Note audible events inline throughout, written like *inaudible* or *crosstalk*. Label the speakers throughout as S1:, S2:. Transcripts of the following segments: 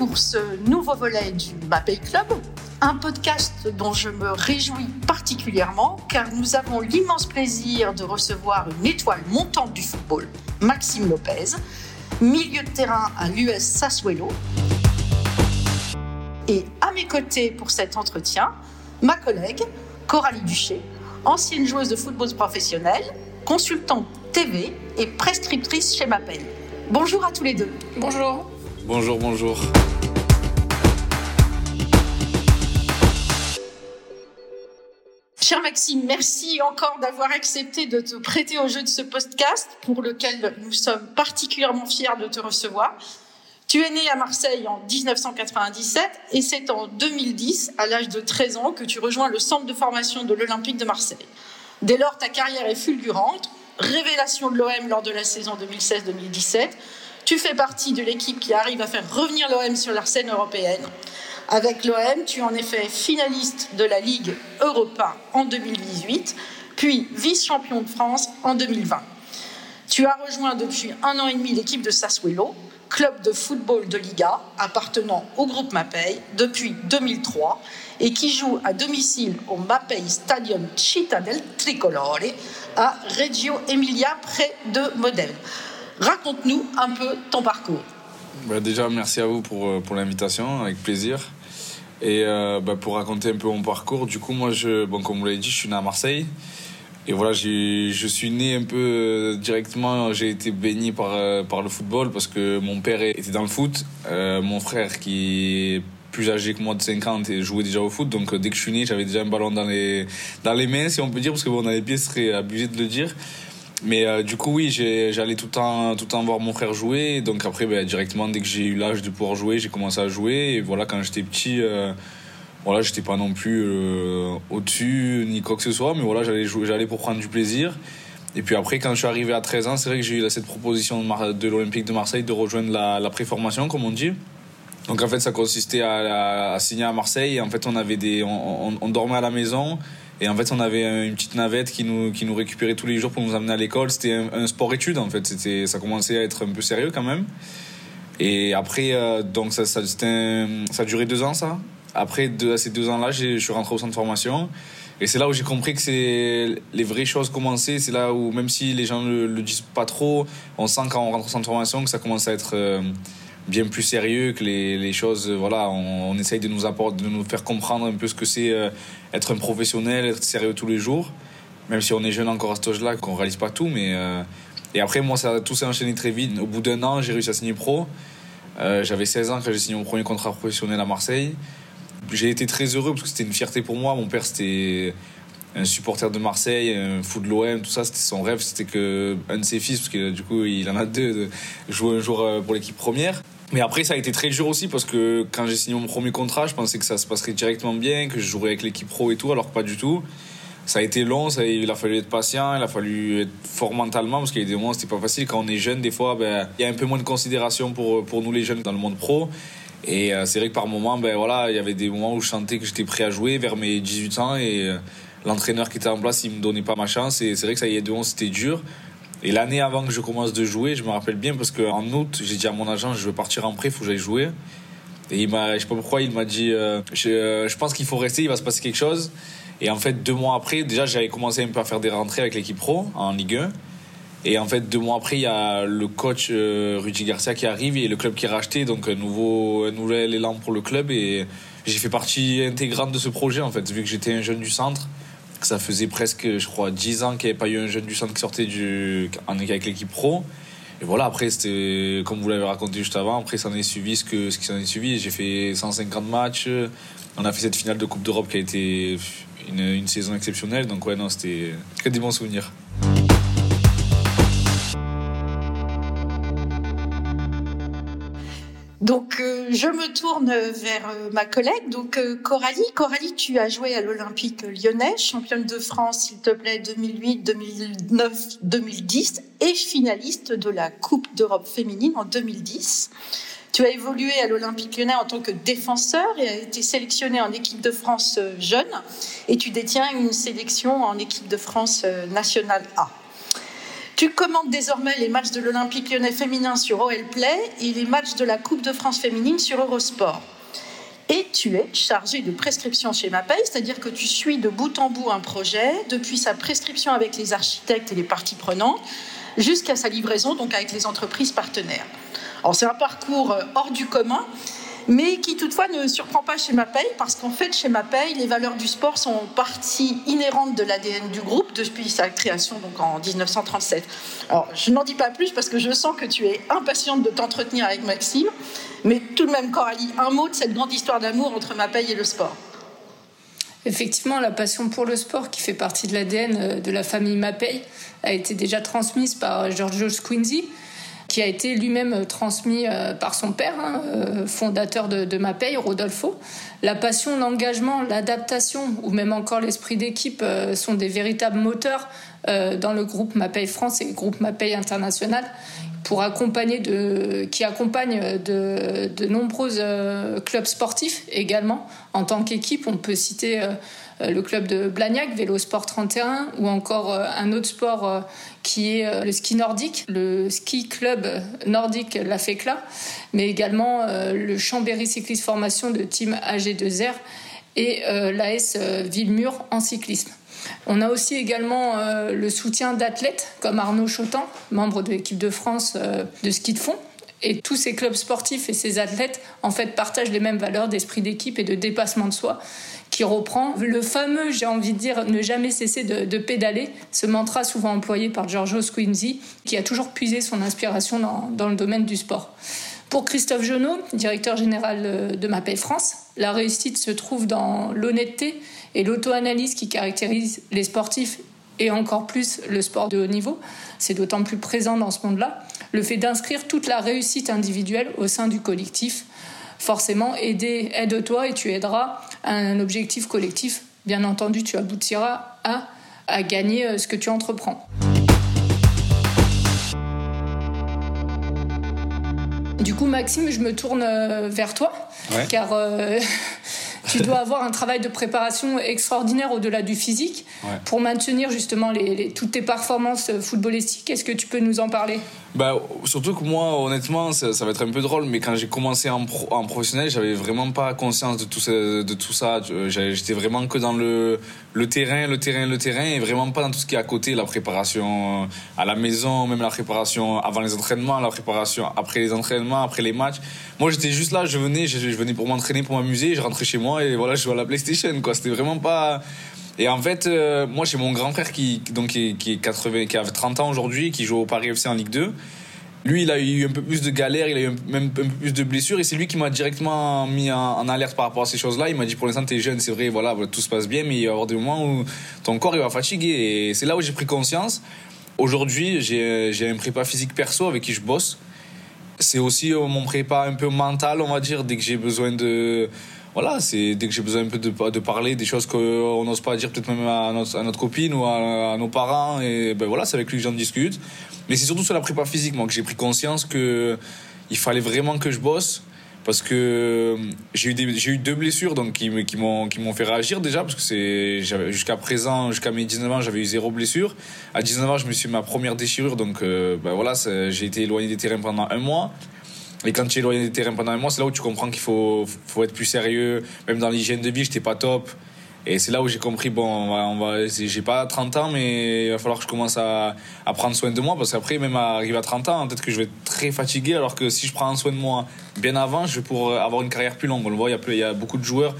S1: pour ce nouveau volet du Mapei Club, un podcast dont je me réjouis particulièrement car nous avons l'immense plaisir de recevoir une étoile montante du football, Maxime Lopez, milieu de terrain à l'US Sassuolo. Et à mes côtés pour cet entretien, ma collègue Coralie Duché, ancienne joueuse de football professionnel, consultante TV et prescriptrice chez Mapei. Bonjour à tous les deux.
S2: Bonjour.
S3: Bonjour, bonjour.
S1: Cher Maxime, merci encore d'avoir accepté de te prêter au jeu de ce podcast pour lequel nous sommes particulièrement fiers de te recevoir. Tu es né à Marseille en 1997 et c'est en 2010, à l'âge de 13 ans, que tu rejoins le centre de formation de l'Olympique de Marseille. Dès lors, ta carrière est fulgurante, révélation de l'OM lors de la saison 2016-2017. Tu fais partie de l'équipe qui arrive à faire revenir l'OM sur la scène européenne. Avec l'OM, tu es en effet finaliste de la Ligue Europa en 2018, puis vice-champion de France en 2020. Tu as rejoint depuis un an et demi l'équipe de Sassuolo, club de football de Liga appartenant au groupe Mapei depuis 2003 et qui joue à domicile au Mapei Stadium Città del Tricolore à Reggio Emilia près de Modène. Raconte-nous un peu ton parcours.
S3: Bah, déjà, merci à vous pour, euh, pour l'invitation, avec plaisir. Et euh, bah, pour raconter un peu mon parcours, du coup, moi, je, bon, comme vous l'avez dit, je suis né à Marseille. Et voilà, je suis né un peu euh, directement, j'ai été baigné par, par le football parce que mon père était dans le foot. mon frère, qui est plus âgé que moi de 50 et jouait déjà au foot. Donc dès que je suis né, j'avais déjà un ballon dans les, dans les mains, si on peut dire, parce que bon, dans les pieds, ce serait abusé de le dire. Mais euh, du coup, oui, j'allais tout le temps, tout le temps voir mon frère jouer. Donc après, ben, directement, dès que j'ai eu l'âge de pouvoir jouer, j'ai commencé à jouer. Et voilà, quand j'étais petit, euh, voilà, j'étais pas non plus euh, au-dessus ni quoi que ce soit. Mais voilà, j'allais pour prendre du plaisir. Et puis après, quand je suis arrivé à 13 ans, c'est vrai que j'ai eu cette proposition de, l'Olympique de Marseille de rejoindre la, préformation, comme on dit. Donc en fait, ça consistait à, signer à Marseille. En fait, on avait des, on dormait à la maison. Et en fait, on avait une petite navette qui nous, qui nous récupérait tous les jours pour nous amener à l'école. C'était un, sport-étude, en fait. C'était, ça commençait à être un peu sérieux quand même. Et après, euh, donc ça, ça, ça a duré deux ans, ça. Après ces deux ans-là, je suis rentré au centre de formation. Et c'est là où j'ai compris que c'est les vraies choses commençaient. C'est là où, même si les gens ne le, disent pas trop, on sent quand on rentre au centre de formation que ça commence à être euh, bien plus sérieux, que les, les choses, voilà, on, essaye de nous apporter, de nous faire comprendre un peu ce que c'est euh, être un professionnel, être sérieux tous les jours, même si on est jeune encore à cet âge-là, qu'on réalise pas tout, mais euh, et après moi ça tout s'est enchaîné très vite. Au bout d'un an, j'ai réussi à signer pro. Euh, j'avais 16 ans quand j'ai signé mon premier contrat professionnel à Marseille. J'ai été très heureux parce que c'était une fierté pour moi. Mon père c'était un supporter de Marseille, un fou de l'OM, tout ça, c'était son rêve, c'était que un de ses fils, parce que du coup il en a deux, de jouer un jour pour l'équipe première. Mais après, ça a été très dur aussi parce que quand j'ai signé mon premier contrat, je pensais que ça se passerait directement bien, que je jouerais avec l'équipe pro et tout, alors pas du tout. Ça a été long, ça, il a fallu être patient, il a fallu être fort mentalement parce qu'il y a des moments c'était pas facile. Quand on est jeune, des fois, ben, il y a un peu moins de considération pour, pour nous les jeunes dans le monde pro. Et euh, c'est vrai que par moments, ben voilà, il y avait des moments où je sentais que j'étais prêt à jouer vers mes 18 ans et euh, l'entraîneur qui était en place, il me donnait pas ma chance. Et c'est vrai que ça y est, de c'était dur. Et l'année avant que je commence de jouer, je me rappelle bien parce qu'en août, j'ai dit à mon agent, je veux partir en prêt, il faut que j'aille jouer. Et il m'a, je sais pas pourquoi, il m'a dit, euh, je, euh, je, pense qu'il faut rester, il va se passer quelque chose. Et en fait, deux mois après, déjà, j'avais commencé un peu à faire des rentrées avec l'équipe pro en Ligue 1. Et en fait, deux mois après, il y a le coach euh, Rudy Garcia qui arrive et le club qui est racheté, donc un nouveau, un nouvel élan pour le club. Et j'ai fait partie intégrante de ce projet, en fait, vu que j'étais un jeune du centre ça faisait presque, je crois, 10 ans qu'il n'y avait pas eu un jeune du centre qui sortait du, avec l'équipe pro. Et voilà, après, c'était, comme vous l'avez raconté juste avant, après, ça en est suivi ce, que, ce qui s'en est suivi. J'ai fait 150 matchs. On a fait cette finale de Coupe d'Europe qui a été une, une saison exceptionnelle. Donc, ouais, non, c'était que des bons souvenirs.
S1: Donc, euh, je me tourne vers euh, ma collègue, euh, Coralie. Coralie, tu as joué à l'Olympique lyonnais, championne de France, s'il te plaît, 2008, 2009, 2010, et finaliste de la Coupe d'Europe féminine en 2010. Tu as évolué à l'Olympique lyonnais en tant que défenseur et as été sélectionné en équipe de France jeune, et tu détiens une sélection en équipe de France nationale A. Tu commandes désormais les matchs de l'Olympique lyonnais féminin sur OL Play et les matchs de la Coupe de France féminine sur Eurosport. Et tu es chargé de prescription chez MAPEI, c'est-à-dire que tu suis de bout en bout un projet, depuis sa prescription avec les architectes et les parties prenantes, jusqu'à sa livraison, donc avec les entreprises partenaires. Alors c'est un parcours euh, hors du commun, mais qui toutefois ne surprend pas chez MAPEI, parce qu'en fait, chez MAPEI, les valeurs du sport sont partie inhérente de l'ADN du groupe depuis sa création donc en 1937. Alors, je n'en dis pas plus parce que je sens que tu es impatiente de t'entretenir avec Maxime, mais tout de même, Coralie, un mot de cette grande histoire d'amour entre MAPEI et le sport.
S2: Effectivement, la passion pour le sport, qui fait partie de l'ADN euh, de la famille MAPEI, a été déjà transmise par Giorgio Squinzi, qui a été lui-même transmis euh, par son père, hein, euh, fondateur de, de Rodolfo. La passion, l'engagement, l'adaptation ou même encore l'esprit d'équipe euh, sont des véritables moteurs dans le groupe MAPEI France et le groupe MAPEI International pour accompagner qui accompagne de, nombreux clubs sportifs également. En tant qu'équipe, on peut citer euh, le club de Blagnac, Vélo Sport 31, ou encore euh, un autre sport euh, qui est le ski nordique, le ski club nordique La Fécla, mais également le Chambéry Cycliste Formation de Team AG2R et l'AS Villemur en cyclisme. On a aussi également le soutien d'athlètes comme Arnaud Chotan, membre de l'équipe de France de ski de fond, et tous ces clubs sportifs et ces athlètes, en fait, partagent les mêmes valeurs d'esprit d'équipe et de dépassement de soi, qui reprend le fameux, j'ai envie de dire, ne jamais cesser de, pédaler, ce mantra souvent employé par Giorgio Squinzi, qui a toujours puisé son inspiration dans, le domaine du sport. Pour Christophe Genot, directeur général de MAPEI France, la réussite se trouve dans l'honnêteté et l'auto-analyse qui caractérisent les sportifs et encore plus le sport de haut niveau. C'est d'autant plus présent dans ce monde-là. Le fait d'inscrire toute la réussite individuelle au sein du collectif. Forcément, aider, aide-toi et tu aideras un objectif collectif. Bien entendu, tu aboutiras à, à gagner euh, ce que tu entreprends. Du coup, Maxime, je me tourne euh, vers toi, car euh, *laughs* tu dois avoir un travail de préparation extraordinaire au-delà du physique pour maintenir justement les, toutes tes performances footballistiques. Est-ce que tu peux nous en parler?
S3: Bah, Surtout que moi, honnêtement, ça, va être un peu drôle, mais quand j'ai commencé en, en professionnel, j'avais vraiment pas conscience de tout ça. De tout ça. J'étais vraiment que dans le, le terrain, le terrain, le terrain, et vraiment pas dans tout ce qui est à côté, la préparation à la maison, même la préparation avant les entraînements, la préparation après les entraînements, après les matchs. Moi, j'étais juste là, je venais, je, venais pour m'entraîner, pour m'amuser, je rentrais chez moi et voilà, je joue à la PlayStation, quoi. C'était vraiment pas. Et en fait, euh, moi, j'ai mon grand frère qui, donc, qui, qui, est 80, qui a 30 ans aujourd'hui, qui joue au Paris FC en Ligue 2. Lui, il a eu un peu plus de galères, il a eu même un peu plus de blessures, et c'est lui qui m'a directement mis en, alerte par rapport à ces choses-là. Il m'a dit pour l'instant, t'es jeune, c'est vrai, voilà, tout se passe bien, mais il va y avoir des moments où ton corps va fatiguer. Et c'est là où j'ai pris conscience. Aujourd'hui, j'ai un prépa physique perso avec qui je bosse. C'est aussi euh, mon prépa un peu mental, on va dire, dès que j'ai besoin de voilà, c'est dès que j'ai besoin un peu de, parler des choses qu'on n'ose pas dire peut-être même à notre, copine ou à, nos parents et ben voilà, c'est avec lui que j'en discute. Mais c'est surtout sur la prépa physique que j'ai pris conscience que il fallait vraiment que je bosse parce que j'ai eu eu deux blessures donc qui qui m'ont qui m'ont fait réagir déjà parce que c'est jusqu'à présent jusqu'à mes 19 ans j'avais eu zéro blessure à 19 ans je me suis ma première déchirure donc euh, ben voilà j'ai été éloigné des terrains pendant un mois et quand tu es éloigné des terrains pendant un mois, c'est là où tu comprends qu'il faut, faut être plus sérieux. Même dans l'hygiène de vie, j'étais pas top. Et c'est là où j'ai compris, bon, on va, j'ai pas 30 ans, mais il va falloir que je commence à, à prendre soin de moi, parce qu'après, même arriver à 30 ans, peut-être que je vais être très fatigué, alors que si je prends soin de moi bien avant, je vais pouvoir avoir une carrière plus longue. On le voit, il y a beaucoup de joueurs,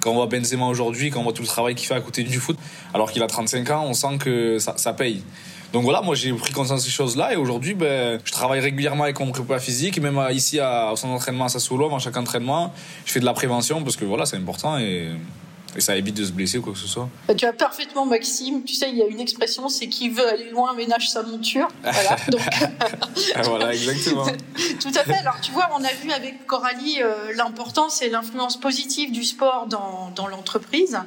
S3: quand on voit Benzema aujourd'hui, quand on voit tout le travail qu'il fait à côté du foot, alors qu'il a 35 ans, on sent que ça, paye. Donc voilà, moi j'ai pris conscience de ces choses-là et aujourd'hui, ben, je travaille régulièrement avec mon prépa physique, même ici à, au centre d'entraînement à Sassolo, avant chaque entraînement, je fais de la prévention parce que voilà, c'est important et, et ça évite de se blesser ou quoi que ce soit.
S1: Bah, tu as parfaitement, Maxime. Tu sais, il y a une expression, c'est qui veut aller loin ménage sa monture. Voilà, *laughs* donc...
S3: Ah, voilà exactement. *laughs*
S1: Tout à fait. Alors, tu vois, on a vu avec Coralie euh, l'importance et l'influence positive du sport dans, dans l'entreprise.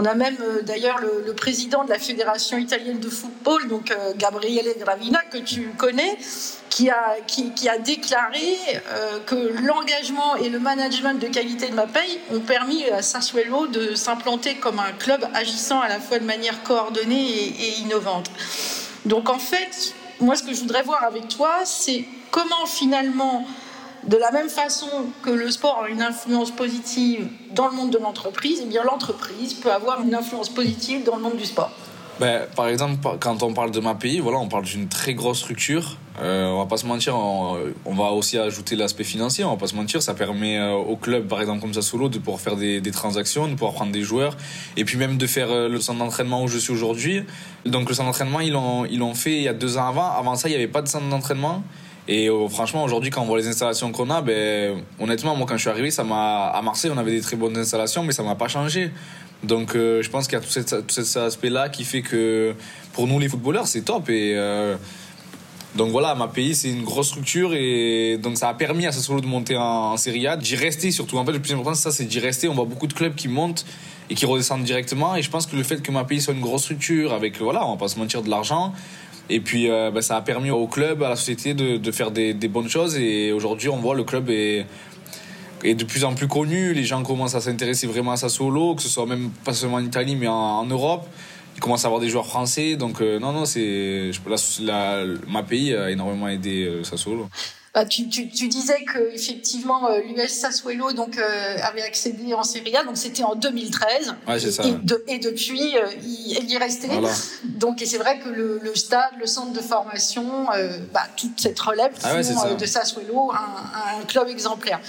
S1: On a même euh, d'ailleurs le, président de la Fédération italienne de football, donc euh, Gabriele Gravina, que tu connais, qui a, déclaré euh, que l'engagement et le management de qualité de ma paye ont permis à Sassuolo de s'implanter comme un club agissant à la fois de manière coordonnée et innovante. Donc en fait, moi, ce que je voudrais voir avec toi, c'est comment finalement, de la même façon que le sport a une influence positive dans le monde de l'entreprise, eh bien l'entreprise peut avoir une influence positive dans le monde du sport.
S3: Ben, par exemple, quand on parle de ma pays, voilà, on parle d'une très grosse structure. Euh, on va pas se mentir, on, va aussi ajouter l'aspect financier. On va pas se mentir, ça permet euh, au club, par exemple comme ça solo, de pouvoir faire des, transactions, de pouvoir prendre des joueurs, et puis même de faire euh, le centre d'entraînement où je suis aujourd'hui. Donc le centre d'entraînement, ils l'ont ils l'ont fait il y a deux ans avant. Avant ça, il y avait pas de centre d'entraînement. Et euh, franchement, aujourd'hui, quand on voit les installations qu'on a, ben, honnêtement, moi, quand je suis arrivé, ça m'a à Marseille, on avait des très bonnes installations, mais ça m'a pas changé. Donc euh, je pense qu'il y a tout, cet, aspect-là qui fait que pour nous les footballeurs c'est top et euh, donc voilà, ma pays c'est une grosse structure et donc ça a permis à Sassuolo de monter en, Serie A, d'y rester surtout. En fait le plus important c'est ça, c'est d'y rester. On voit beaucoup de clubs qui montent et qui redescendent directement et je pense que le fait que ma pays soit une grosse structure avec voilà, on va pas se mentir de l'argent. Et puis euh, ben, ça a permis au club, à la société de, de faire des, des bonnes choses et aujourd'hui on voit le club est est de plus en plus connu. Les gens commencent à s'intéresser vraiment à sa solo, que ce soit même pas seulement en Italie, mais en, Europe. Ils commencent à avoir des joueurs français. Donc, euh, non, non, c'est. La, ma pays a énormément aidé euh, Sassuolo.
S1: Bah, tu, tu, tu, disais que effectivement euh, l'US Sassuolo donc avait accédé en Serie A, donc c'était en 2013.
S3: Ouais, c'est ça.
S1: Et, depuis, il, il, y est resté. Donc et c'est vrai que le, le, stade, le centre de formation, bah, toute cette relève ah de Sassuolo, un, un club exemplaire.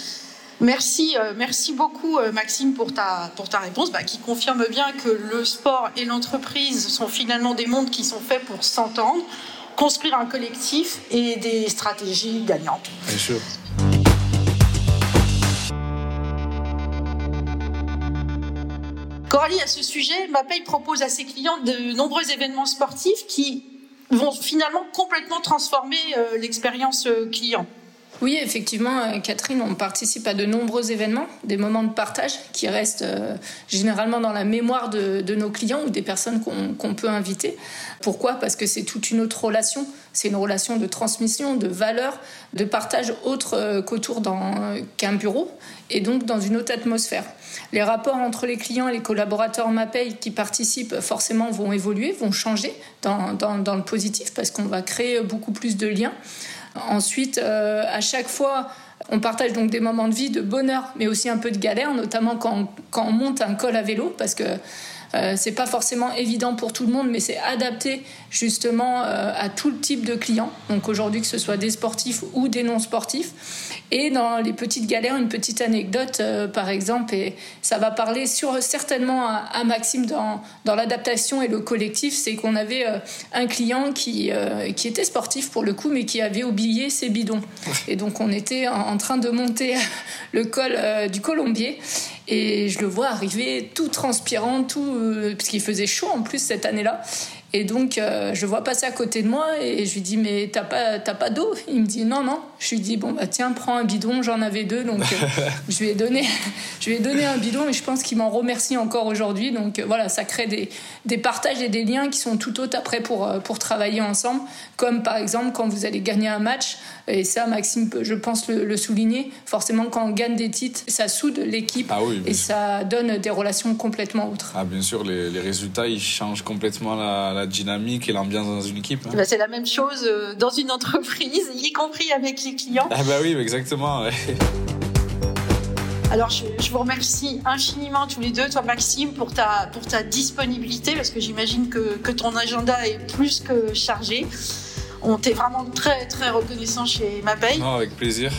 S1: Merci, euh, merci beaucoup euh, Maxime pour ta, pour ta réponse, bah, qui confirme bien que le sport et l'entreprise sont finalement des mondes qui sont faits pour s'entendre, construire un collectif et des stratégies gagnantes.
S3: Bien sûr.
S1: Coralie, à ce sujet, MAPEI propose à ses clients de nombreux événements sportifs qui vont finalement complètement transformer euh, l'expérience client.
S2: Oui, effectivement, euh, Catherine, on participe à de nombreux événements, des moments de partage qui restent euh, généralement dans la mémoire de, nos clients ou des personnes qu'on peut inviter. Pourquoi? Parce que c'est toute une autre relation. C'est une relation de transmission, de valeur, de partage autre euh, qu'autour qu'un bureau et donc dans une autre atmosphère. Les rapports entre les clients et les collaborateurs MAPEI qui participent forcément vont évoluer, vont changer dans le positif parce qu'on va créer beaucoup plus de liens. Ensuite, euh, à chaque fois, on partage donc des moments de vie, de bonheur, mais aussi un peu de galère, notamment quand, quand on monte un col à vélo, parce que euh, c'est pas forcément évident pour tout le monde, mais c'est adapté justement euh, à tout le type de clients. Donc aujourd'hui, que ce soit des sportifs ou des non sportifs. Et dans les petites galères, une petite anecdote, euh, par exemple, et ça va parler sur, certainement à, Maxime dans, dans l'adaptation et le collectif, c'est qu'on avait un client qui, qui était sportif pour le coup, mais qui avait oublié ses bidons. Et donc on était en, train de monter *laughs* le col du Colombier. Et je le vois arriver tout transpirant, tout, euh, parce qu'il faisait chaud en plus cette année-là. Et donc, euh, je vois passer à côté de moi et je lui dis, mais t'as pas, t'as pas d'eau? Il me dit, non, non. Je lui dis, bon, bah tiens, prends un bidon, j'en avais deux. Donc, euh, *laughs* je, lui ai donné, je lui ai donné un bidon et je pense qu'il m'en remercie encore aujourd'hui. Donc, voilà, ça crée des, des partages et des liens qui sont tout autres après pour, pour travailler ensemble. Comme par exemple, quand vous allez gagner un match, et ça, Maxime je pense le, souligner, forcément, quand on gagne des titres, ça soude l'équipe
S3: ah
S2: et ça donne des relations complètement autres.
S3: Ah, bien sûr, les, les résultats, ils changent complètement la, la dynamique et l'ambiance dans une équipe.
S1: Hein. Bah, c'est la même chose euh, dans une entreprise, *laughs* y compris avec les clients.
S3: Ah bah oui, exactement.
S1: Alors, je, je, vous remercie infiniment tous les deux, toi Maxime, pour ta, pour ta disponibilité, parce que j'imagine que, que ton agenda est plus que chargé. On t'est vraiment très très reconnaissant chez Mapei.
S3: Non, avec plaisir.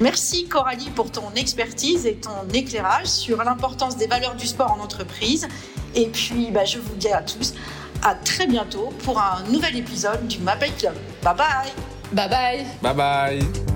S1: Merci Coralie pour ton expertise et ton éclairage sur l'importance des valeurs du sport en entreprise. Et puis, bah, je vous dis à tous à très bientôt pour un nouvel épisode du Mapei Club. Bye bye.
S2: Bye bye.
S3: Bye bye